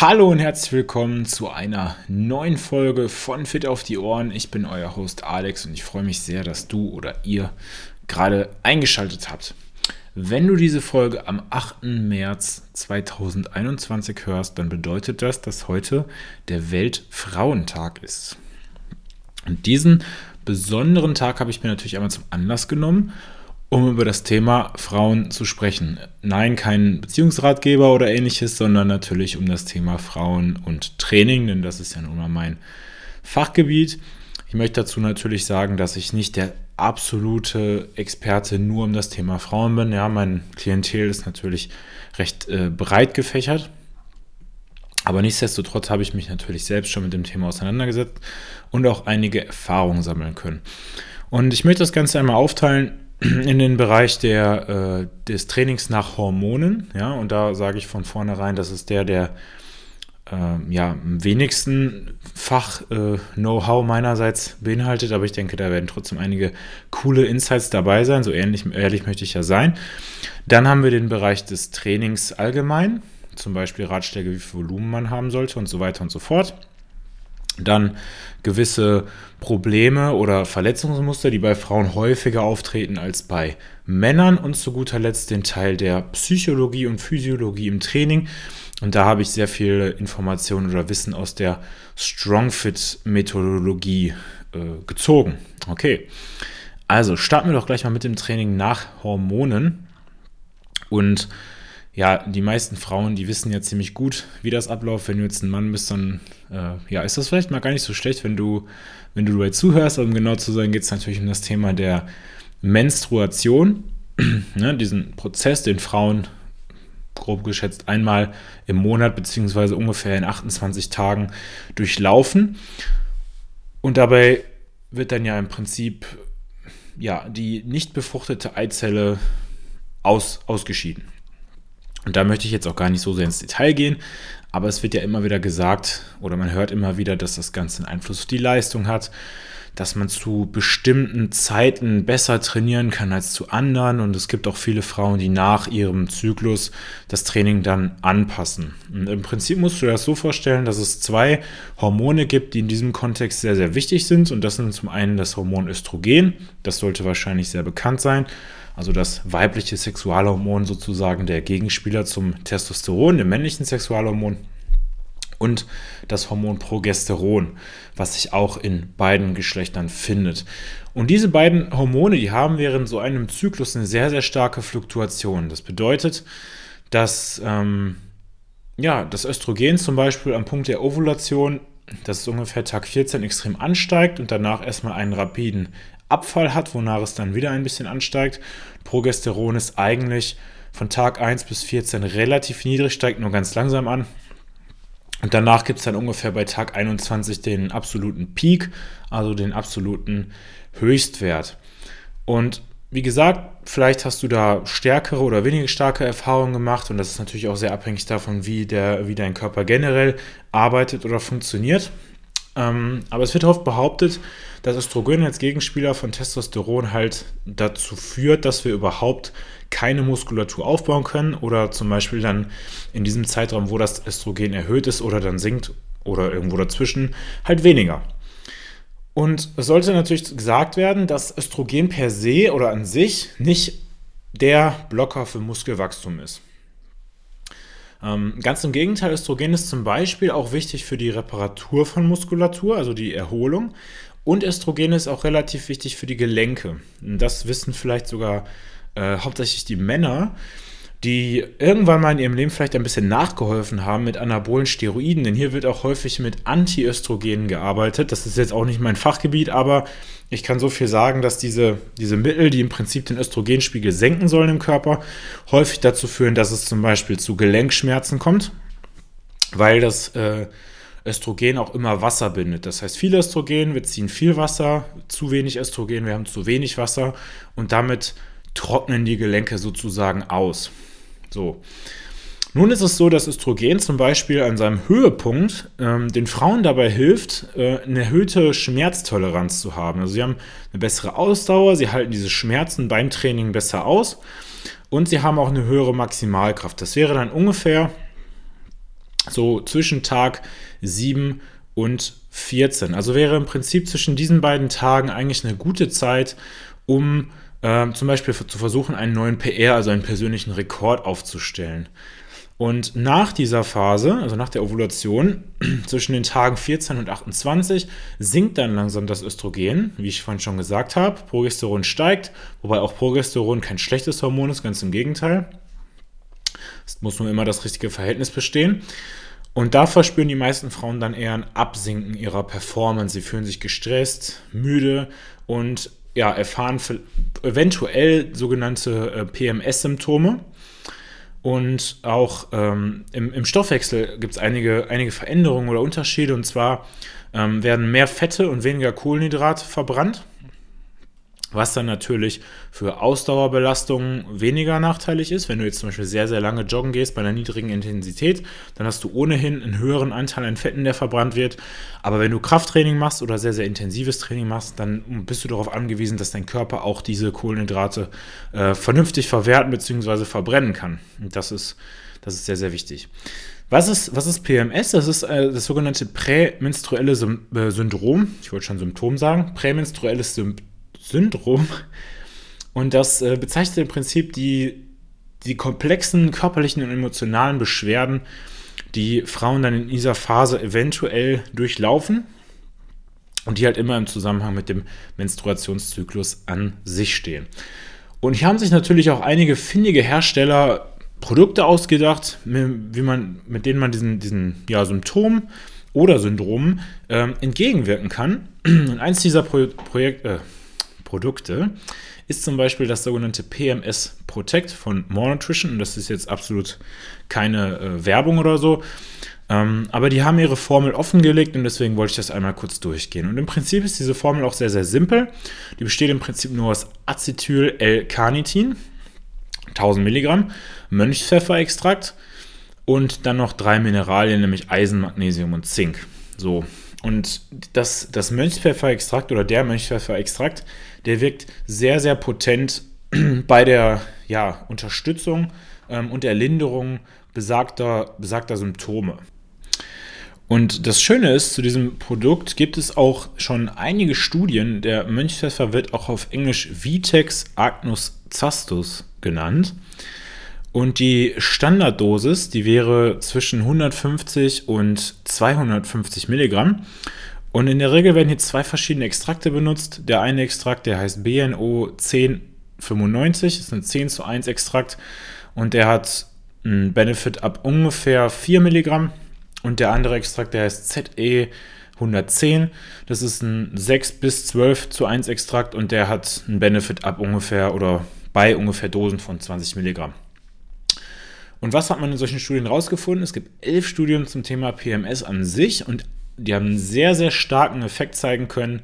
Hallo und herzlich willkommen zu einer neuen Folge von Fit auf die Ohren. Ich bin euer Host Alex und ich freue mich sehr, dass du oder ihr gerade eingeschaltet habt. Wenn du diese Folge am 8. März 2021 hörst, dann bedeutet das, dass heute der Weltfrauentag ist. Und diesen besonderen Tag habe ich mir natürlich einmal zum Anlass genommen, um über das Thema Frauen zu sprechen. Nein, kein Beziehungsratgeber oder ähnliches, sondern natürlich um das Thema Frauen und Training, denn das ist ja nun mal mein Fachgebiet. Ich möchte dazu natürlich sagen, dass ich nicht der absolute Experte nur um das Thema Frauen bin. Ja, mein Klientel ist natürlich recht äh, breit gefächert. Aber nichtsdestotrotz habe ich mich natürlich selbst schon mit dem Thema auseinandergesetzt und auch einige Erfahrungen sammeln können. Und ich möchte das Ganze einmal aufteilen in den Bereich der, äh, des Trainings nach Hormonen. Ja, und da sage ich von vornherein, das ist der, der äh, ja, am wenigsten Fach-Know-how äh, meinerseits beinhaltet, aber ich denke, da werden trotzdem einige coole Insights dabei sein. So ähnlich, ehrlich möchte ich ja sein. Dann haben wir den Bereich des Trainings allgemein, zum Beispiel Ratschläge, wie viel Volumen man haben sollte und so weiter und so fort. Dann gewisse Probleme oder Verletzungsmuster, die bei Frauen häufiger auftreten als bei Männern. Und zu guter Letzt den Teil der Psychologie und Physiologie im Training. Und da habe ich sehr viel Informationen oder Wissen aus der Strongfit-Methodologie äh, gezogen. Okay, also starten wir doch gleich mal mit dem Training nach Hormonen. Und ja, die meisten Frauen, die wissen ja ziemlich gut, wie das abläuft. Wenn du jetzt ein Mann bist, dann äh, ja, ist das vielleicht mal gar nicht so schlecht, wenn du, wenn du dabei zuhörst. Aber um genau zu sein, geht es natürlich um das Thema der Menstruation. ne, diesen Prozess, den Frauen grob geschätzt einmal im Monat beziehungsweise ungefähr in 28 Tagen durchlaufen. Und dabei wird dann ja im Prinzip ja, die nicht befruchtete Eizelle aus, ausgeschieden. Und da möchte ich jetzt auch gar nicht so sehr ins Detail gehen, aber es wird ja immer wieder gesagt oder man hört immer wieder, dass das Ganze einen Einfluss auf die Leistung hat, dass man zu bestimmten Zeiten besser trainieren kann als zu anderen. Und es gibt auch viele Frauen, die nach ihrem Zyklus das Training dann anpassen. Und im Prinzip musst du dir das so vorstellen, dass es zwei Hormone gibt, die in diesem Kontext sehr, sehr wichtig sind. Und das sind zum einen das Hormon Östrogen. Das sollte wahrscheinlich sehr bekannt sein also das weibliche Sexualhormon sozusagen der Gegenspieler zum Testosteron, dem männlichen Sexualhormon. Und das Hormon Progesteron, was sich auch in beiden Geschlechtern findet. Und diese beiden Hormone, die haben während so einem Zyklus eine sehr, sehr starke Fluktuation. Das bedeutet, dass ähm, ja, das Östrogen zum Beispiel am Punkt der Ovulation, das ist ungefähr Tag 14, extrem ansteigt und danach erstmal einen rapiden Abfall hat, wonach es dann wieder ein bisschen ansteigt. Progesteron ist eigentlich von Tag 1 bis 14 relativ niedrig, steigt nur ganz langsam an. Und danach gibt es dann ungefähr bei Tag 21 den absoluten Peak, also den absoluten Höchstwert. Und wie gesagt, vielleicht hast du da stärkere oder weniger starke Erfahrungen gemacht und das ist natürlich auch sehr abhängig davon, wie, der, wie dein Körper generell arbeitet oder funktioniert. Ähm, aber es wird oft behauptet, dass Östrogen als Gegenspieler von Testosteron halt dazu führt, dass wir überhaupt keine Muskulatur aufbauen können oder zum Beispiel dann in diesem Zeitraum, wo das Östrogen erhöht ist oder dann sinkt oder irgendwo dazwischen, halt weniger. Und es sollte natürlich gesagt werden, dass Östrogen per se oder an sich nicht der Blocker für Muskelwachstum ist. Ähm, ganz im Gegenteil, Östrogen ist zum Beispiel auch wichtig für die Reparatur von Muskulatur, also die Erholung. Und Östrogen ist auch relativ wichtig für die Gelenke. Das wissen vielleicht sogar äh, hauptsächlich die Männer, die irgendwann mal in ihrem Leben vielleicht ein bisschen nachgeholfen haben mit anabolen Steroiden. Denn hier wird auch häufig mit Antiöstrogenen gearbeitet. Das ist jetzt auch nicht mein Fachgebiet, aber ich kann so viel sagen, dass diese, diese Mittel, die im Prinzip den Östrogenspiegel senken sollen im Körper, häufig dazu führen, dass es zum Beispiel zu Gelenkschmerzen kommt, weil das äh, Östrogen auch immer Wasser bindet. Das heißt, viel Östrogen, wir ziehen viel Wasser, zu wenig Östrogen, wir haben zu wenig Wasser und damit trocknen die Gelenke sozusagen aus. So. Nun ist es so, dass Östrogen zum Beispiel an seinem Höhepunkt ähm, den Frauen dabei hilft, äh, eine erhöhte Schmerztoleranz zu haben. Also sie haben eine bessere Ausdauer, sie halten diese Schmerzen beim Training besser aus und sie haben auch eine höhere Maximalkraft. Das wäre dann ungefähr so zwischen Tag 7 und 14. Also wäre im Prinzip zwischen diesen beiden Tagen eigentlich eine gute Zeit, um äh, zum Beispiel zu versuchen, einen neuen PR, also einen persönlichen Rekord aufzustellen. Und nach dieser Phase, also nach der Ovulation, zwischen den Tagen 14 und 28, sinkt dann langsam das Östrogen, wie ich vorhin schon gesagt habe. Progesteron steigt, wobei auch Progesteron kein schlechtes Hormon ist, ganz im Gegenteil. Es muss nur immer das richtige Verhältnis bestehen. Und da verspüren die meisten Frauen dann eher ein Absinken ihrer Performance. Sie fühlen sich gestresst, müde und ja, erfahren eventuell sogenannte äh, PMS-Symptome. Und auch ähm, im, im, Stoffwechsel gibt es einige, einige Veränderungen oder Unterschiede. Und zwar ähm, werden mehr Fette und weniger Kohlenhydrate verbrannt was dann natürlich für Ausdauerbelastungen weniger nachteilig ist. Wenn du jetzt zum Beispiel sehr, sehr lange joggen gehst bei einer niedrigen Intensität, dann hast du ohnehin einen höheren Anteil an Fetten, der verbrannt wird. Aber wenn du Krafttraining machst oder sehr, sehr intensives Training machst, dann bist du darauf angewiesen, dass dein Körper auch diese Kohlenhydrate äh, vernünftig verwerten bzw. verbrennen kann. Und das ist, das ist sehr, sehr wichtig. Was ist, was ist PMS? Das ist äh, das sogenannte prämenstruelle äh, Syndrom. Ich wollte schon Symptom sagen. Prämenstruelles Symptom. Syndrom. Und das äh, bezeichnet im Prinzip die, die komplexen körperlichen und emotionalen Beschwerden, die Frauen dann in dieser Phase eventuell durchlaufen und die halt immer im Zusammenhang mit dem Menstruationszyklus an sich stehen. Und hier haben sich natürlich auch einige findige Hersteller Produkte ausgedacht, wie man, mit denen man diesen, diesen ja, Symptomen oder Syndromen ähm, entgegenwirken kann. Und eins dieser Pro Projekt, äh, Produkte ist zum Beispiel das sogenannte PMS Protect von More Nutrition. Und das ist jetzt absolut keine äh, Werbung oder so. Ähm, aber die haben ihre Formel offengelegt und deswegen wollte ich das einmal kurz durchgehen. Und im Prinzip ist diese Formel auch sehr, sehr simpel. Die besteht im Prinzip nur aus Acetyl-L-Carnitin, 1000 Milligramm, Mönchspfefferextrakt und dann noch drei Mineralien, nämlich Eisen, Magnesium und Zink. So, und das, das Mönchspfefferextrakt oder der Mönchspfefferextrakt, der wirkt sehr, sehr potent bei der ja, Unterstützung ähm, und der Linderung besagter, besagter Symptome. Und das Schöne ist, zu diesem Produkt gibt es auch schon einige Studien. Der Mönchspfeffer wird auch auf Englisch Vitex agnus zastus genannt. Und die Standarddosis, die wäre zwischen 150 und 250 Milligramm. Und in der Regel werden hier zwei verschiedene Extrakte benutzt. Der eine Extrakt, der heißt BNO 1095, ist ein 10 zu 1 Extrakt und der hat einen Benefit ab ungefähr 4 Milligramm. Und der andere Extrakt, der heißt ZE 110, das ist ein 6 bis 12 zu 1 Extrakt und der hat einen Benefit ab ungefähr oder bei ungefähr Dosen von 20 Milligramm. Und was hat man in solchen Studien rausgefunden? Es gibt elf Studien zum Thema PMS an sich und die haben einen sehr, sehr starken Effekt zeigen können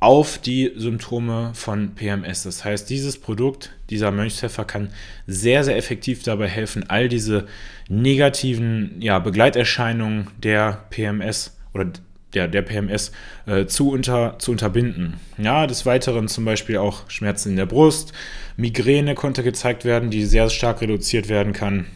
auf die Symptome von PMS. Das heißt, dieses Produkt, dieser Mönchspfeffer kann sehr, sehr effektiv dabei helfen, all diese negativen ja, Begleiterscheinungen der PMS oder der, der PMS äh, zu, unter, zu unterbinden. Ja, des Weiteren zum Beispiel auch Schmerzen in der Brust, Migräne konnte gezeigt werden, die sehr stark reduziert werden kann.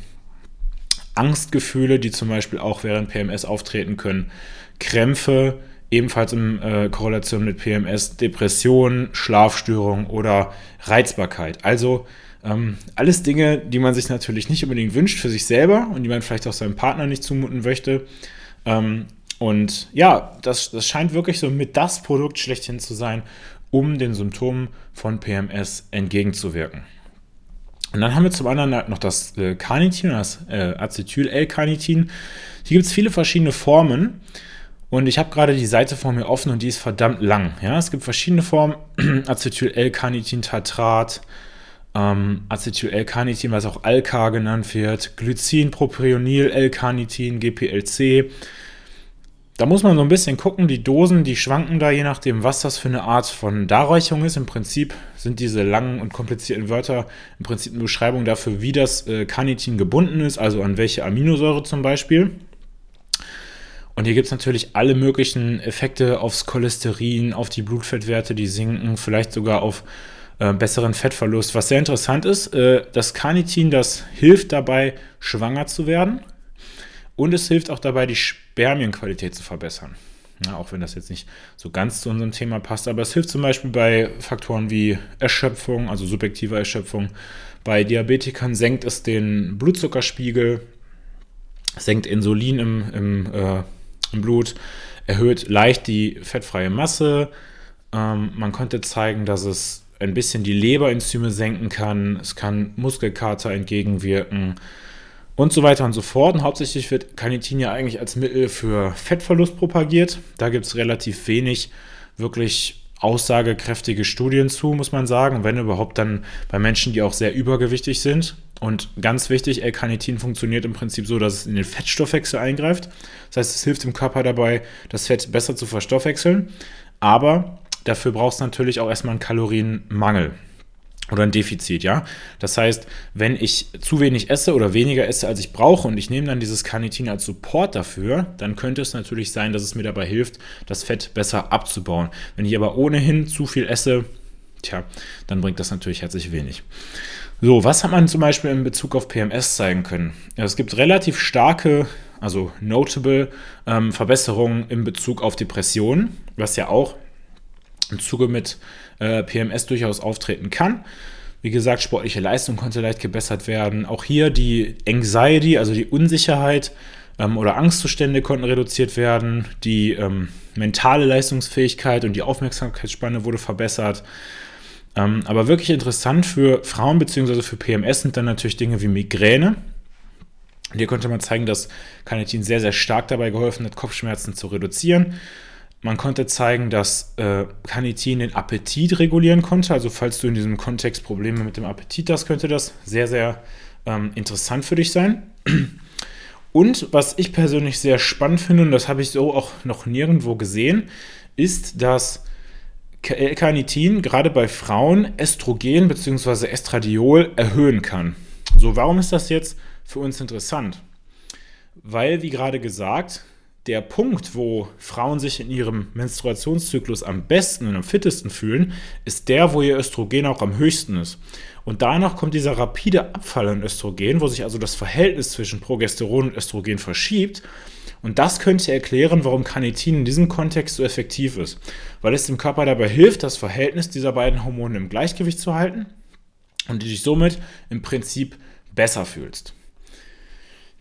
Angstgefühle, die zum Beispiel auch während PMS auftreten können. Krämpfe, ebenfalls in äh, Korrelation mit PMS, Depressionen, Schlafstörungen oder Reizbarkeit. Also ähm, alles Dinge, die man sich natürlich nicht unbedingt wünscht für sich selber und die man vielleicht auch seinem Partner nicht zumuten möchte. Ähm, und ja, das, das scheint wirklich so mit das Produkt schlechthin zu sein, um den Symptomen von PMS entgegenzuwirken. Und dann haben wir zum anderen noch das äh, Carnitin, das äh, Acetyl-L-Carnitin. Hier gibt es viele verschiedene Formen. Und ich habe gerade die Seite vor mir offen und die ist verdammt lang. Ja, es gibt verschiedene Formen. Acetyl-L-Carnitin-Tatrat, ähm, Acetyl-L-Carnitin, was auch Alka genannt wird, Glycin, Propionil, L-Carnitin, GPLC. Da muss man so ein bisschen gucken, die Dosen, die schwanken da, je nachdem, was das für eine Art von Darreichung ist. Im Prinzip sind diese langen und komplizierten Wörter im Prinzip eine Beschreibung dafür, wie das äh, Carnitin gebunden ist, also an welche Aminosäure zum Beispiel. Und hier gibt es natürlich alle möglichen Effekte aufs Cholesterin, auf die Blutfettwerte, die sinken, vielleicht sogar auf äh, besseren Fettverlust. Was sehr interessant ist, äh, das Carnitin, das hilft dabei, schwanger zu werden. Und es hilft auch dabei, die Spermienqualität zu verbessern. Ja, auch wenn das jetzt nicht so ganz zu unserem Thema passt, aber es hilft zum Beispiel bei Faktoren wie Erschöpfung, also subjektive Erschöpfung. Bei Diabetikern senkt es den Blutzuckerspiegel, senkt Insulin im, im, äh, im Blut, erhöht leicht die fettfreie Masse. Ähm, man konnte zeigen, dass es ein bisschen die Leberenzyme senken kann, es kann Muskelkater entgegenwirken und so weiter und so fort. Und hauptsächlich wird Carnitin ja eigentlich als Mittel für Fettverlust propagiert. Da gibt es relativ wenig wirklich aussagekräftige Studien zu, muss man sagen. Wenn überhaupt dann bei Menschen, die auch sehr übergewichtig sind. Und ganz wichtig, L-Carnitin funktioniert im Prinzip so, dass es in den Fettstoffwechsel eingreift. Das heißt, es hilft dem Körper dabei, das Fett besser zu verstoffwechseln. Aber dafür braucht es natürlich auch erstmal einen Kalorienmangel oder ein Defizit, ja. Das heißt, wenn ich zu wenig esse oder weniger esse, als ich brauche und ich nehme dann dieses Carnitin als Support dafür, dann könnte es natürlich sein, dass es mir dabei hilft, das Fett besser abzubauen. Wenn ich aber ohnehin zu viel esse, tja, dann bringt das natürlich herzlich wenig. So, was hat man zum Beispiel in Bezug auf PMS zeigen können? Es gibt relativ starke, also notable ähm, Verbesserungen in Bezug auf Depressionen, was ja auch im Zuge mit äh, PMS durchaus auftreten kann. Wie gesagt, sportliche Leistung konnte leicht gebessert werden. Auch hier die Anxiety, also die Unsicherheit ähm, oder Angstzustände konnten reduziert werden. Die ähm, mentale Leistungsfähigkeit und die Aufmerksamkeitsspanne wurde verbessert. Ähm, aber wirklich interessant für Frauen bzw. für PMS sind dann natürlich Dinge wie Migräne. Hier konnte man zeigen, dass Carnitin sehr, sehr stark dabei geholfen hat, Kopfschmerzen zu reduzieren. Man konnte zeigen, dass äh, Carnitin den Appetit regulieren konnte. Also falls du in diesem Kontext Probleme mit dem Appetit hast, könnte das sehr, sehr ähm, interessant für dich sein. Und was ich persönlich sehr spannend finde, und das habe ich so auch noch nirgendwo gesehen, ist, dass Carnitin gerade bei Frauen Östrogen bzw. Estradiol erhöhen kann. So, warum ist das jetzt für uns interessant? Weil, wie gerade gesagt, der Punkt, wo Frauen sich in ihrem Menstruationszyklus am besten und am fittesten fühlen, ist der, wo ihr Östrogen auch am höchsten ist. Und danach kommt dieser rapide Abfall an Östrogen, wo sich also das Verhältnis zwischen Progesteron und Östrogen verschiebt. Und das könnte erklären, warum Carnitin in diesem Kontext so effektiv ist. Weil es dem Körper dabei hilft, das Verhältnis dieser beiden Hormone im Gleichgewicht zu halten und du dich somit im Prinzip besser fühlst.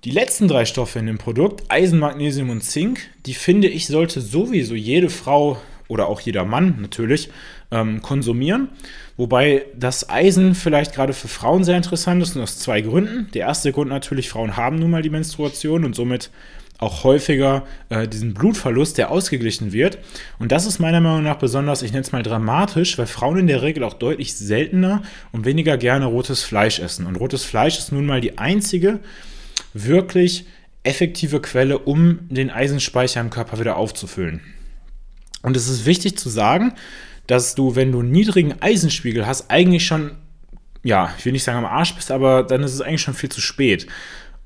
Die letzten drei Stoffe in dem Produkt, Eisen, Magnesium und Zink, die finde ich, sollte sowieso jede Frau oder auch jeder Mann natürlich ähm, konsumieren. Wobei das Eisen vielleicht gerade für Frauen sehr interessant ist und aus zwei Gründen. Der erste Grund natürlich, Frauen haben nun mal die Menstruation und somit auch häufiger äh, diesen Blutverlust, der ausgeglichen wird. Und das ist meiner Meinung nach besonders, ich nenne es mal dramatisch, weil Frauen in der Regel auch deutlich seltener und weniger gerne rotes Fleisch essen. Und rotes Fleisch ist nun mal die einzige wirklich effektive Quelle, um den Eisenspeicher im Körper wieder aufzufüllen. Und es ist wichtig zu sagen, dass du, wenn du einen niedrigen Eisenspiegel hast, eigentlich schon, ja, ich will nicht sagen am Arsch bist, aber dann ist es eigentlich schon viel zu spät.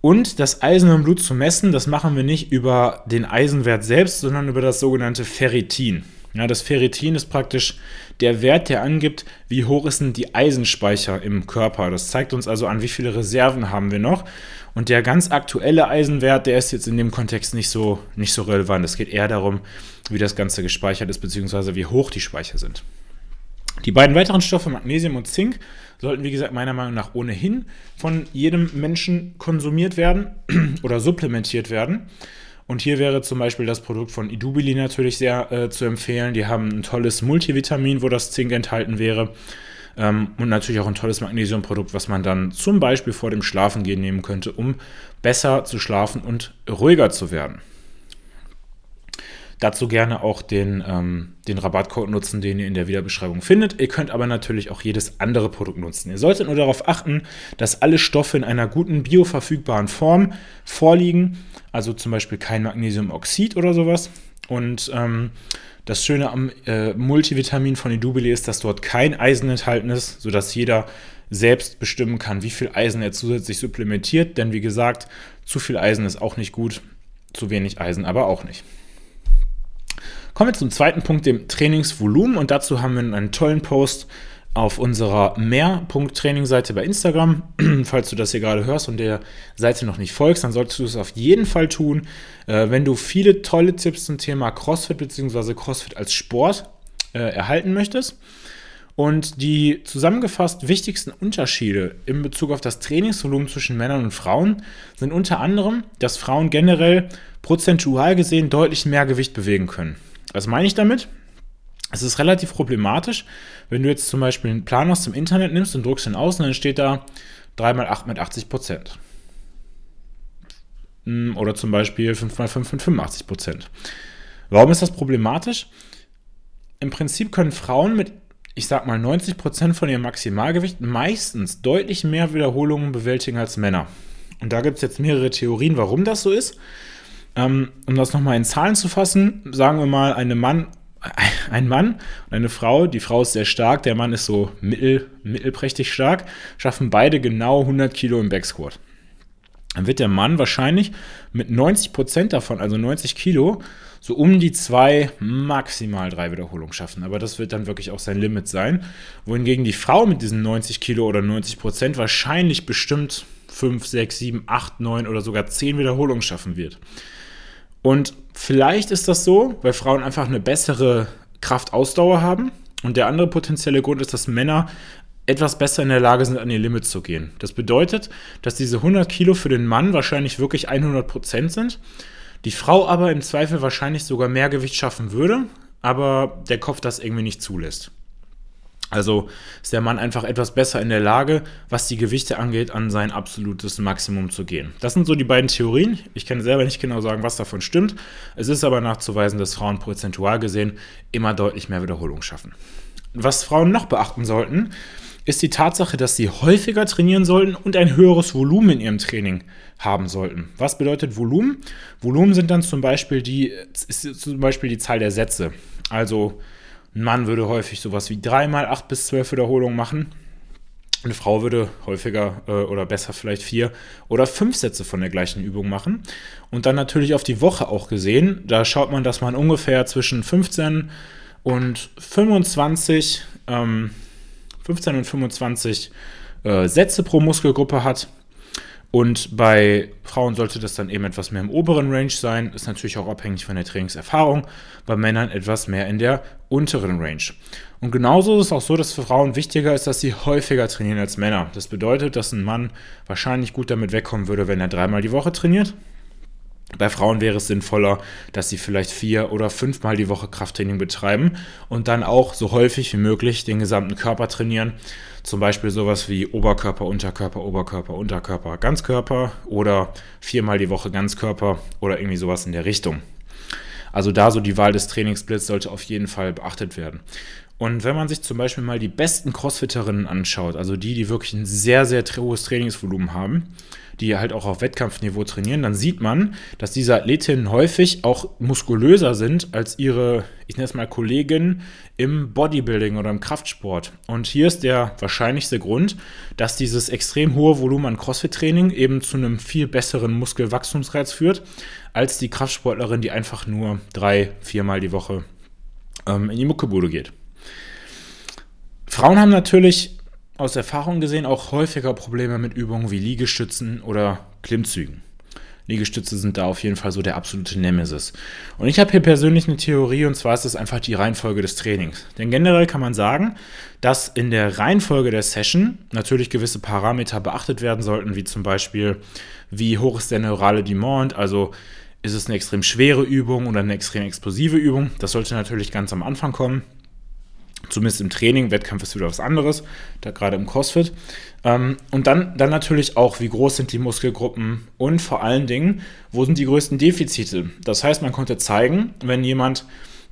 Und das Eisen im Blut zu messen, das machen wir nicht über den Eisenwert selbst, sondern über das sogenannte Ferritin. Ja, das Ferritin ist praktisch der Wert, der angibt, wie hoch ist denn die Eisenspeicher im Körper. Das zeigt uns also an, wie viele Reserven haben wir noch. Und der ganz aktuelle Eisenwert, der ist jetzt in dem Kontext nicht so, nicht so relevant. Es geht eher darum, wie das Ganze gespeichert ist, beziehungsweise wie hoch die Speicher sind. Die beiden weiteren Stoffe, Magnesium und Zink, sollten, wie gesagt, meiner Meinung nach ohnehin von jedem Menschen konsumiert werden oder supplementiert werden. Und hier wäre zum Beispiel das Produkt von Idubili natürlich sehr äh, zu empfehlen. Die haben ein tolles Multivitamin, wo das Zink enthalten wäre. Ähm, und natürlich auch ein tolles Magnesiumprodukt, was man dann zum Beispiel vor dem Schlafengehen nehmen könnte, um besser zu schlafen und ruhiger zu werden. Dazu gerne auch den, ähm, den Rabattcode nutzen, den ihr in der Videobeschreibung findet. Ihr könnt aber natürlich auch jedes andere Produkt nutzen. Ihr solltet nur darauf achten, dass alle Stoffe in einer guten bioverfügbaren Form vorliegen. Also zum Beispiel kein Magnesiumoxid oder sowas. Und ähm, das Schöne am äh, Multivitamin von Edubili ist, dass dort kein Eisen enthalten ist, sodass jeder selbst bestimmen kann, wie viel Eisen er zusätzlich supplementiert. Denn wie gesagt, zu viel Eisen ist auch nicht gut, zu wenig Eisen aber auch nicht. Kommen wir zum zweiten Punkt, dem Trainingsvolumen. Und dazu haben wir einen tollen Post auf unserer Mehr.training-Seite bei Instagram. Falls du das hier gerade hörst und der Seite noch nicht folgst, dann solltest du es auf jeden Fall tun. Äh, wenn du viele tolle Tipps zum Thema CrossFit bzw. CrossFit als Sport äh, erhalten möchtest. Und die zusammengefasst wichtigsten Unterschiede in Bezug auf das Trainingsvolumen zwischen Männern und Frauen sind unter anderem, dass Frauen generell prozentual gesehen deutlich mehr Gewicht bewegen können. Was meine ich damit? Es ist relativ problematisch, wenn du jetzt zum Beispiel einen Plan aus dem Internet nimmst und druckst ihn aus und dann steht da 3x8 mit 80 Prozent. Hm, oder zum Beispiel 5x5 mit 85 Prozent. Warum ist das problematisch? Im Prinzip können Frauen mit, ich sag mal, 90 Prozent von ihrem Maximalgewicht meistens deutlich mehr Wiederholungen bewältigen als Männer. Und da gibt es jetzt mehrere Theorien, warum das so ist. Ähm, um das nochmal in Zahlen zu fassen, sagen wir mal, eine Mann ein Mann und eine Frau, die Frau ist sehr stark, der Mann ist so mittel, mittelprächtig stark, schaffen beide genau 100 Kilo im Backsquat. Dann wird der Mann wahrscheinlich mit 90 Prozent davon, also 90 Kilo, so um die zwei, maximal drei Wiederholungen schaffen. Aber das wird dann wirklich auch sein Limit sein. Wohingegen die Frau mit diesen 90 Kilo oder 90 Prozent wahrscheinlich bestimmt 5, 6, 7, 8, 9 oder sogar 10 Wiederholungen schaffen wird. Und vielleicht ist das so, weil Frauen einfach eine bessere Kraftausdauer haben. Und der andere potenzielle Grund ist, dass Männer etwas besser in der Lage sind, an ihr Limit zu gehen. Das bedeutet, dass diese 100 Kilo für den Mann wahrscheinlich wirklich 100 Prozent sind, die Frau aber im Zweifel wahrscheinlich sogar mehr Gewicht schaffen würde, aber der Kopf das irgendwie nicht zulässt. Also ist der Mann einfach etwas besser in der Lage, was die Gewichte angeht, an sein absolutes Maximum zu gehen. Das sind so die beiden Theorien. Ich kann selber nicht genau sagen, was davon stimmt. Es ist aber nachzuweisen, dass Frauen prozentual gesehen immer deutlich mehr Wiederholung schaffen. Was Frauen noch beachten sollten, ist die Tatsache, dass sie häufiger trainieren sollten und ein höheres Volumen in ihrem Training haben sollten. Was bedeutet Volumen? Volumen sind dann zum Beispiel die, ist zum Beispiel die Zahl der Sätze. Also ein Mann würde häufig sowas wie dreimal acht bis zwölf Wiederholungen machen. Eine Frau würde häufiger äh, oder besser vielleicht vier oder fünf Sätze von der gleichen Übung machen. Und dann natürlich auf die Woche auch gesehen. Da schaut man, dass man ungefähr zwischen 15 und 25, ähm, 15 und 25 äh, Sätze pro Muskelgruppe hat. Und bei Frauen sollte das dann eben etwas mehr im oberen Range sein. Ist natürlich auch abhängig von der Trainingserfahrung. Bei Männern etwas mehr in der unteren Range. Und genauso ist es auch so, dass für Frauen wichtiger ist, dass sie häufiger trainieren als Männer. Das bedeutet, dass ein Mann wahrscheinlich gut damit wegkommen würde, wenn er dreimal die Woche trainiert. Bei Frauen wäre es sinnvoller, dass sie vielleicht vier oder fünfmal die Woche Krafttraining betreiben und dann auch so häufig wie möglich den gesamten Körper trainieren. Zum Beispiel sowas wie Oberkörper, Unterkörper, Oberkörper, Unterkörper, Ganzkörper oder viermal die Woche Ganzkörper oder irgendwie sowas in der Richtung. Also da so die Wahl des Trainingssplits sollte auf jeden Fall beachtet werden. Und wenn man sich zum Beispiel mal die besten Crossfitterinnen anschaut, also die, die wirklich ein sehr, sehr hohes Trainingsvolumen haben, die halt auch auf Wettkampfniveau trainieren, dann sieht man, dass diese Athletinnen häufig auch muskulöser sind als ihre, ich nenne es mal Kolleginnen im Bodybuilding oder im Kraftsport. Und hier ist der wahrscheinlichste Grund, dass dieses extrem hohe Volumen an Crossfit-Training eben zu einem viel besseren Muskelwachstumsreiz führt, als die Kraftsportlerin, die einfach nur drei, viermal die Woche ähm, in die Muckebude geht. Frauen haben natürlich aus Erfahrung gesehen auch häufiger Probleme mit Übungen wie Liegestützen oder Klimmzügen. Liegestütze sind da auf jeden Fall so der absolute Nemesis. Und ich habe hier persönlich eine Theorie und zwar ist es einfach die Reihenfolge des Trainings. Denn generell kann man sagen, dass in der Reihenfolge der Session natürlich gewisse Parameter beachtet werden sollten, wie zum Beispiel, wie hoch ist der neurale Demand, also ist es eine extrem schwere Übung oder eine extrem explosive Übung. Das sollte natürlich ganz am Anfang kommen. Zumindest im Training, Wettkampf ist wieder was anderes, da gerade im CrossFit. Ähm, und dann, dann natürlich auch, wie groß sind die Muskelgruppen und vor allen Dingen, wo sind die größten Defizite. Das heißt, man konnte zeigen, wenn jemand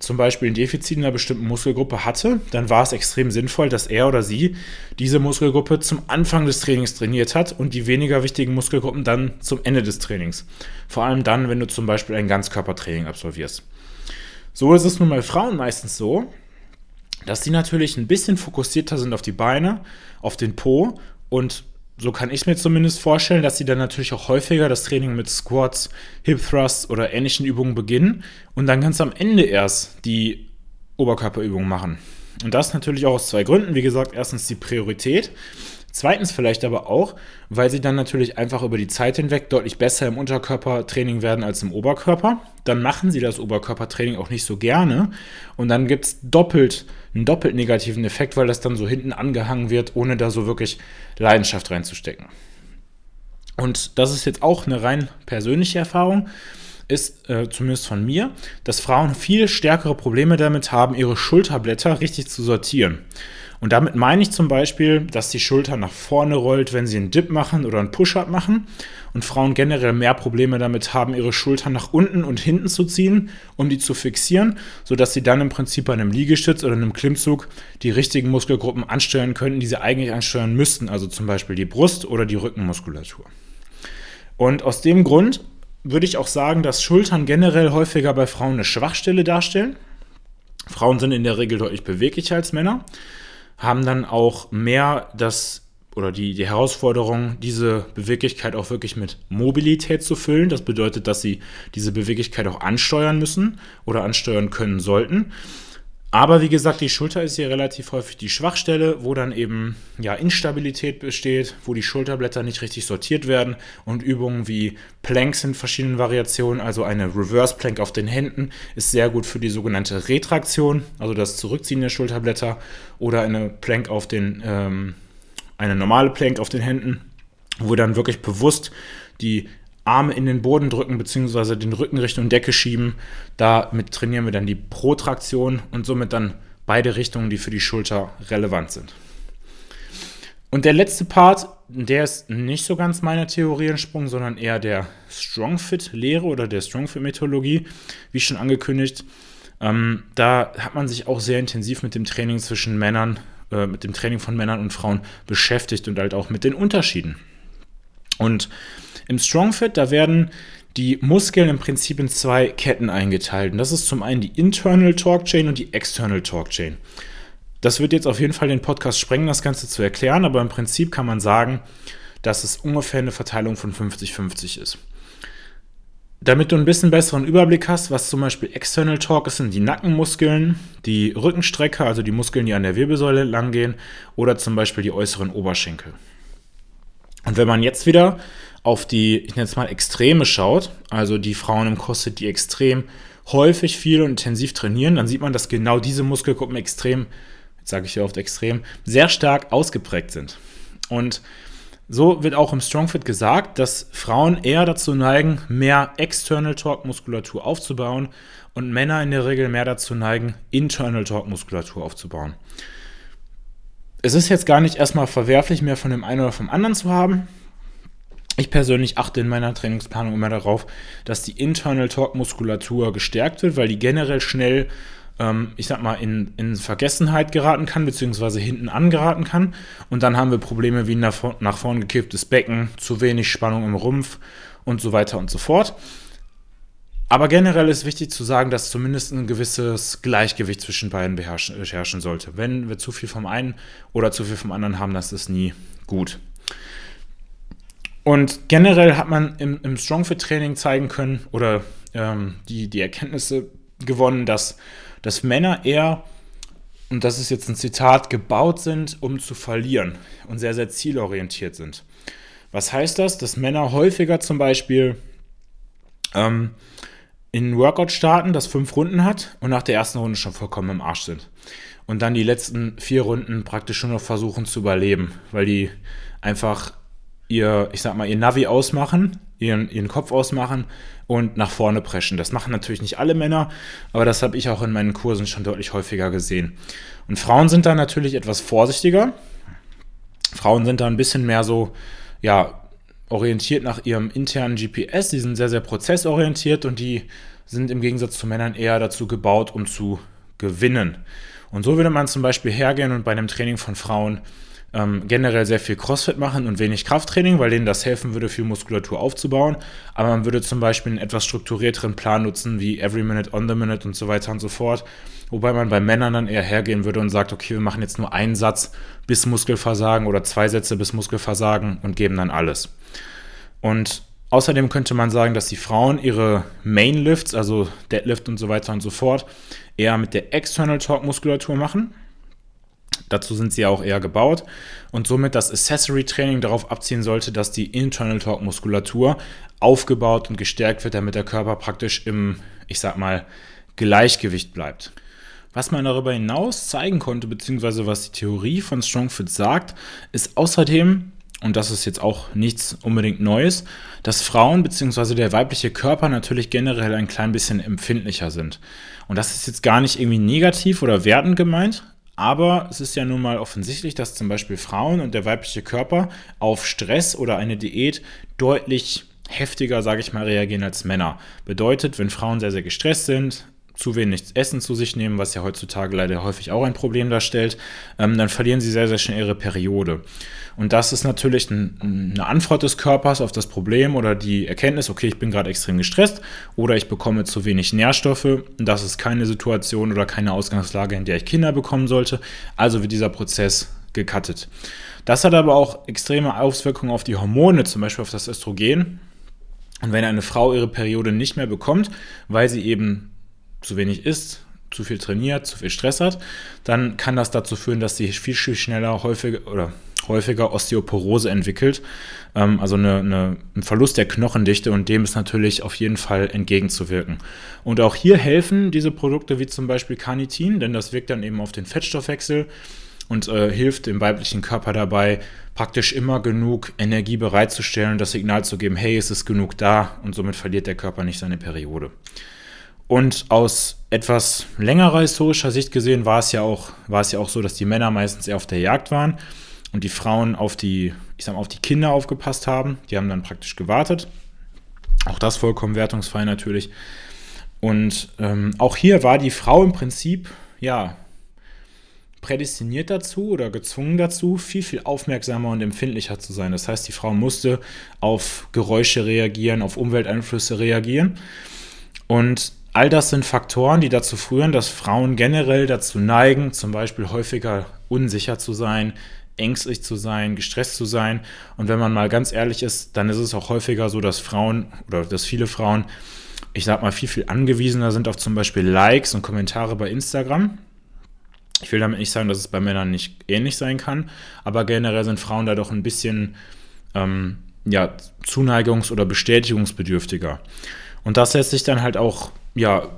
zum Beispiel ein Defizit in einer bestimmten Muskelgruppe hatte, dann war es extrem sinnvoll, dass er oder sie diese Muskelgruppe zum Anfang des Trainings trainiert hat und die weniger wichtigen Muskelgruppen dann zum Ende des Trainings. Vor allem dann, wenn du zum Beispiel ein Ganzkörpertraining absolvierst. So ist es nun bei Frauen meistens so, dass die natürlich ein bisschen fokussierter sind auf die Beine, auf den Po und so kann ich mir zumindest vorstellen, dass sie dann natürlich auch häufiger das Training mit Squats, Hip Thrusts oder ähnlichen Übungen beginnen und dann ganz am Ende erst die Oberkörperübungen machen. Und das natürlich auch aus zwei Gründen. Wie gesagt, erstens die Priorität. Zweitens vielleicht aber auch, weil sie dann natürlich einfach über die Zeit hinweg deutlich besser im Unterkörpertraining werden als im Oberkörper. Dann machen sie das Oberkörpertraining auch nicht so gerne und dann gibt es doppelt einen doppelt negativen Effekt, weil das dann so hinten angehangen wird, ohne da so wirklich Leidenschaft reinzustecken. Und das ist jetzt auch eine rein persönliche Erfahrung ist äh, zumindest von mir, dass Frauen viel stärkere Probleme damit haben, ihre Schulterblätter richtig zu sortieren. Und damit meine ich zum Beispiel, dass die Schulter nach vorne rollt, wenn sie einen Dip machen oder einen Push-Up machen. Und Frauen generell mehr Probleme damit haben, ihre Schultern nach unten und hinten zu ziehen, um die zu fixieren, sodass sie dann im Prinzip bei einem Liegestütz oder einem Klimmzug die richtigen Muskelgruppen ansteuern könnten, die sie eigentlich ansteuern müssten. Also zum Beispiel die Brust- oder die Rückenmuskulatur. Und aus dem Grund würde ich auch sagen, dass Schultern generell häufiger bei Frauen eine Schwachstelle darstellen. Frauen sind in der Regel deutlich beweglicher als Männer, haben dann auch mehr das oder die, die Herausforderung, diese Beweglichkeit auch wirklich mit Mobilität zu füllen. Das bedeutet, dass sie diese Beweglichkeit auch ansteuern müssen oder ansteuern können sollten. Aber wie gesagt, die Schulter ist hier relativ häufig die Schwachstelle, wo dann eben ja, Instabilität besteht, wo die Schulterblätter nicht richtig sortiert werden und Übungen wie Planks in verschiedenen Variationen, also eine Reverse Plank auf den Händen, ist sehr gut für die sogenannte Retraktion, also das Zurückziehen der Schulterblätter oder eine Plank auf den, ähm, eine normale Plank auf den Händen, wo dann wirklich bewusst die Arme in den Boden drücken bzw. den Rücken Richtung Decke schieben. Damit trainieren wir dann die Protraktion und somit dann beide Richtungen, die für die Schulter relevant sind. Und der letzte Part, der ist nicht so ganz meiner Theorie entsprungen, sondern eher der Strongfit-Lehre oder der Strongfit-Methodologie, wie schon angekündigt. Ähm, da hat man sich auch sehr intensiv mit dem Training zwischen Männern, äh, mit dem Training von Männern und Frauen beschäftigt und halt auch mit den Unterschieden. Und im Strongfit, da werden die Muskeln im Prinzip in zwei Ketten eingeteilt. Und das ist zum einen die Internal Torque Chain und die External Torque Chain. Das wird jetzt auf jeden Fall den Podcast sprengen, das Ganze zu erklären, aber im Prinzip kann man sagen, dass es ungefähr eine Verteilung von 50-50 ist. Damit du ein bisschen besseren Überblick hast, was zum Beispiel External Torque ist, sind die Nackenmuskeln, die Rückenstrecke, also die Muskeln, die an der Wirbelsäule entlang gehen, oder zum Beispiel die äußeren Oberschenkel. Und wenn man jetzt wieder auf die, ich nenne es mal, Extreme schaut, also die Frauen im CrossFit, die extrem häufig viel und intensiv trainieren, dann sieht man, dass genau diese Muskelgruppen extrem, jetzt sage ich ja oft extrem, sehr stark ausgeprägt sind. Und so wird auch im Strongfit gesagt, dass Frauen eher dazu neigen, mehr External Torque Muskulatur aufzubauen und Männer in der Regel mehr dazu neigen, Internal Torque Muskulatur aufzubauen. Es ist jetzt gar nicht erstmal verwerflich, mehr von dem einen oder vom anderen zu haben. Ich persönlich achte in meiner Trainingsplanung immer darauf, dass die Internal Torque Muskulatur gestärkt wird, weil die generell schnell, ähm, ich sag mal, in, in Vergessenheit geraten kann, beziehungsweise hinten angeraten kann. Und dann haben wir Probleme wie nach, nach vorn gekipptes Becken, zu wenig Spannung im Rumpf und so weiter und so fort. Aber generell ist wichtig zu sagen, dass zumindest ein gewisses Gleichgewicht zwischen beiden beherrschen, sollte. Wenn wir zu viel vom einen oder zu viel vom anderen haben, das ist nie gut. Und generell hat man im, im Strongfit-Training zeigen können oder ähm, die, die Erkenntnisse gewonnen, dass, dass Männer eher, und das ist jetzt ein Zitat, gebaut sind, um zu verlieren und sehr, sehr zielorientiert sind. Was heißt das? Dass Männer häufiger zum Beispiel ähm, in ein Workout starten, das fünf Runden hat und nach der ersten Runde schon vollkommen im Arsch sind. Und dann die letzten vier Runden praktisch schon noch versuchen zu überleben, weil die einfach ihr, ich sag mal, ihr Navi ausmachen, ihren, ihren Kopf ausmachen und nach vorne preschen. Das machen natürlich nicht alle Männer, aber das habe ich auch in meinen Kursen schon deutlich häufiger gesehen. Und Frauen sind da natürlich etwas vorsichtiger. Frauen sind da ein bisschen mehr so, ja, orientiert nach ihrem internen GPS. Die sind sehr, sehr prozessorientiert und die sind im Gegensatz zu Männern eher dazu gebaut, um zu gewinnen. Und so würde man zum Beispiel hergehen und bei einem Training von Frauen ähm, generell sehr viel Crossfit machen und wenig Krafttraining, weil denen das helfen würde, viel Muskulatur aufzubauen. Aber man würde zum Beispiel einen etwas strukturierteren Plan nutzen, wie Every Minute on the Minute und so weiter und so fort. Wobei man bei Männern dann eher hergehen würde und sagt, okay, wir machen jetzt nur einen Satz bis Muskelversagen oder zwei Sätze bis Muskelversagen und geben dann alles. Und außerdem könnte man sagen, dass die Frauen ihre Main Lifts, also Deadlift und so weiter und so fort, eher mit der External Torque Muskulatur machen Dazu sind sie auch eher gebaut und somit das Accessory Training darauf abzielen sollte, dass die Internal Torque Muskulatur aufgebaut und gestärkt wird, damit der Körper praktisch im, ich sag mal, Gleichgewicht bleibt. Was man darüber hinaus zeigen konnte, beziehungsweise was die Theorie von StrongFit sagt, ist außerdem, und das ist jetzt auch nichts unbedingt Neues, dass Frauen bzw. der weibliche Körper natürlich generell ein klein bisschen empfindlicher sind. Und das ist jetzt gar nicht irgendwie negativ oder wertend gemeint, aber es ist ja nun mal offensichtlich, dass zum Beispiel Frauen und der weibliche Körper auf Stress oder eine Diät deutlich heftiger, sage ich mal, reagieren als Männer. Bedeutet, wenn Frauen sehr, sehr gestresst sind, zu wenig Essen zu sich nehmen, was ja heutzutage leider häufig auch ein Problem darstellt, ähm, dann verlieren sie sehr, sehr schnell ihre Periode. Und das ist natürlich ein, eine Antwort des Körpers auf das Problem oder die Erkenntnis, okay, ich bin gerade extrem gestresst oder ich bekomme zu wenig Nährstoffe. Das ist keine Situation oder keine Ausgangslage, in der ich Kinder bekommen sollte. Also wird dieser Prozess gekattet. Das hat aber auch extreme Auswirkungen auf die Hormone, zum Beispiel auf das Östrogen. Und wenn eine Frau ihre Periode nicht mehr bekommt, weil sie eben zu wenig isst, zu viel trainiert, zu viel Stress hat, dann kann das dazu führen, dass sie viel, viel schneller häufiger oder häufiger Osteoporose entwickelt, ähm, also eine, eine, ein Verlust der Knochendichte und dem ist natürlich auf jeden Fall entgegenzuwirken. Und auch hier helfen diese Produkte wie zum Beispiel Carnitin, denn das wirkt dann eben auf den Fettstoffwechsel und äh, hilft dem weiblichen Körper dabei, praktisch immer genug Energie bereitzustellen das Signal zu geben, hey, es ist genug da und somit verliert der Körper nicht seine Periode. Und aus etwas längerer historischer Sicht gesehen war es ja auch, war es ja auch so, dass die Männer meistens eher auf der Jagd waren und die Frauen auf die, ich sag mal, auf die Kinder aufgepasst haben. Die haben dann praktisch gewartet. Auch das vollkommen wertungsfrei natürlich. Und ähm, auch hier war die Frau im Prinzip, ja, prädestiniert dazu oder gezwungen dazu, viel, viel aufmerksamer und empfindlicher zu sein. Das heißt, die Frau musste auf Geräusche reagieren, auf Umwelteinflüsse reagieren. Und All das sind Faktoren, die dazu führen, dass Frauen generell dazu neigen, zum Beispiel häufiger unsicher zu sein, ängstlich zu sein, gestresst zu sein. Und wenn man mal ganz ehrlich ist, dann ist es auch häufiger so, dass Frauen oder dass viele Frauen, ich sag mal, viel, viel angewiesener sind auf zum Beispiel Likes und Kommentare bei Instagram. Ich will damit nicht sagen, dass es bei Männern nicht ähnlich sein kann, aber generell sind Frauen da doch ein bisschen ähm, ja, zuneigungs- oder bestätigungsbedürftiger. Und das lässt sich dann halt auch ja,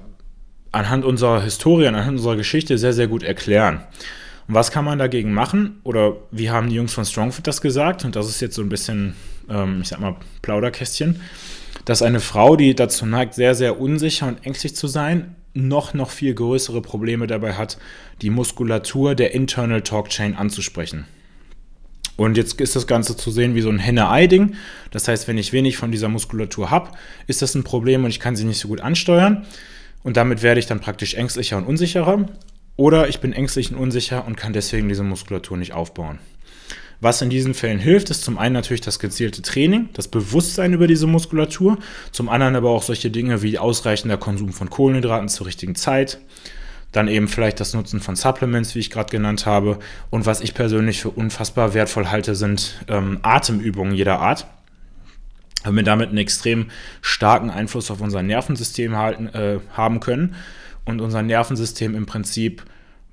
anhand unserer Historie, anhand unserer Geschichte sehr, sehr gut erklären. Und was kann man dagegen machen? Oder wie haben die Jungs von Strongfit das gesagt? Und das ist jetzt so ein bisschen, ähm, ich sag mal, Plauderkästchen, dass eine Frau, die dazu neigt, sehr, sehr unsicher und ängstlich zu sein, noch, noch viel größere Probleme dabei hat, die Muskulatur der Internal Talk Chain anzusprechen. Und jetzt ist das Ganze zu sehen wie so ein Henne-Ei-Ding. Das heißt, wenn ich wenig von dieser Muskulatur habe, ist das ein Problem und ich kann sie nicht so gut ansteuern. Und damit werde ich dann praktisch ängstlicher und unsicherer. Oder ich bin ängstlich und unsicher und kann deswegen diese Muskulatur nicht aufbauen. Was in diesen Fällen hilft, ist zum einen natürlich das gezielte Training, das Bewusstsein über diese Muskulatur, zum anderen aber auch solche Dinge wie ausreichender Konsum von Kohlenhydraten zur richtigen Zeit, dann eben vielleicht das Nutzen von Supplements, wie ich gerade genannt habe. Und was ich persönlich für unfassbar wertvoll halte, sind ähm, Atemübungen jeder Art. Weil wir damit einen extrem starken Einfluss auf unser Nervensystem halten, äh, haben können und unser Nervensystem im Prinzip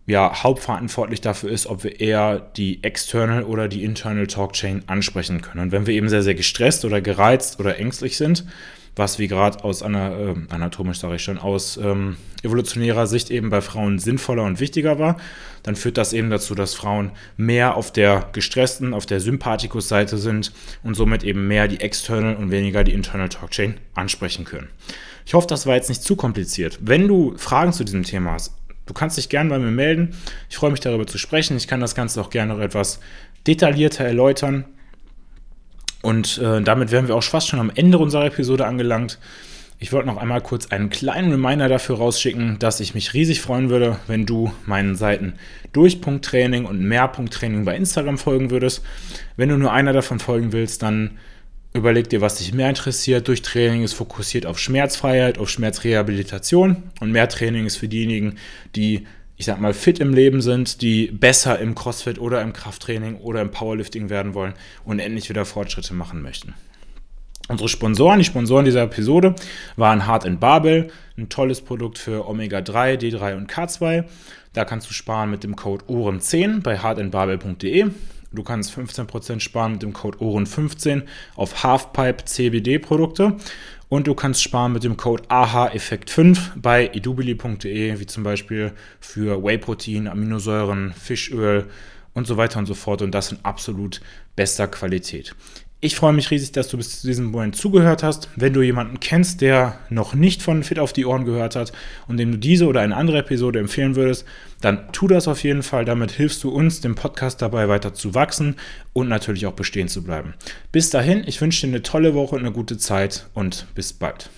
ja, hauptverantwortlich dafür ist, ob wir eher die External oder die Internal Talk Chain ansprechen können. Und wenn wir eben sehr, sehr gestresst oder gereizt oder ängstlich sind, was wie gerade aus einer, äh, anatomisch sage ich schon, aus ähm, evolutionärer Sicht eben bei Frauen sinnvoller und wichtiger war, dann führt das eben dazu, dass Frauen mehr auf der gestressten, auf der Sympathikus-Seite sind und somit eben mehr die External und weniger die Internal Talk Chain ansprechen können. Ich hoffe, das war jetzt nicht zu kompliziert. Wenn du Fragen zu diesem Thema hast, du kannst dich gerne bei mir melden. Ich freue mich darüber zu sprechen. Ich kann das Ganze auch gerne noch etwas detaillierter erläutern. Und äh, damit wären wir auch fast schon am Ende unserer Episode angelangt. Ich wollte noch einmal kurz einen kleinen Reminder dafür rausschicken, dass ich mich riesig freuen würde, wenn du meinen Seiten Durchpunkttraining und Mehrpunkttraining bei Instagram folgen würdest. Wenn du nur einer davon folgen willst, dann überleg dir, was dich mehr interessiert. Durchtraining ist fokussiert auf Schmerzfreiheit, auf Schmerzrehabilitation und Mehrtraining ist für diejenigen, die ich sag mal, fit im Leben sind, die besser im CrossFit oder im Krafttraining oder im Powerlifting werden wollen und endlich wieder Fortschritte machen möchten. Unsere Sponsoren, die Sponsoren dieser Episode waren Hard Babel, ein tolles Produkt für Omega-3, D3 und K2. Da kannst du sparen mit dem Code OHREN10 bei hardandbabel.de. Du kannst 15% sparen mit dem Code OHREN15 auf Halfpipe CBD Produkte und du kannst sparen mit dem Code AHEffekt5 bei edubili.de, wie zum Beispiel für Whey-Protein, Aminosäuren, Fischöl und so weiter und so fort. Und das in absolut bester Qualität. Ich freue mich riesig, dass du bis zu diesem Moment zugehört hast. Wenn du jemanden kennst, der noch nicht von Fit auf die Ohren gehört hat und dem du diese oder eine andere Episode empfehlen würdest, dann tu das auf jeden Fall. Damit hilfst du uns, dem Podcast dabei weiter zu wachsen und natürlich auch bestehen zu bleiben. Bis dahin, ich wünsche dir eine tolle Woche und eine gute Zeit und bis bald.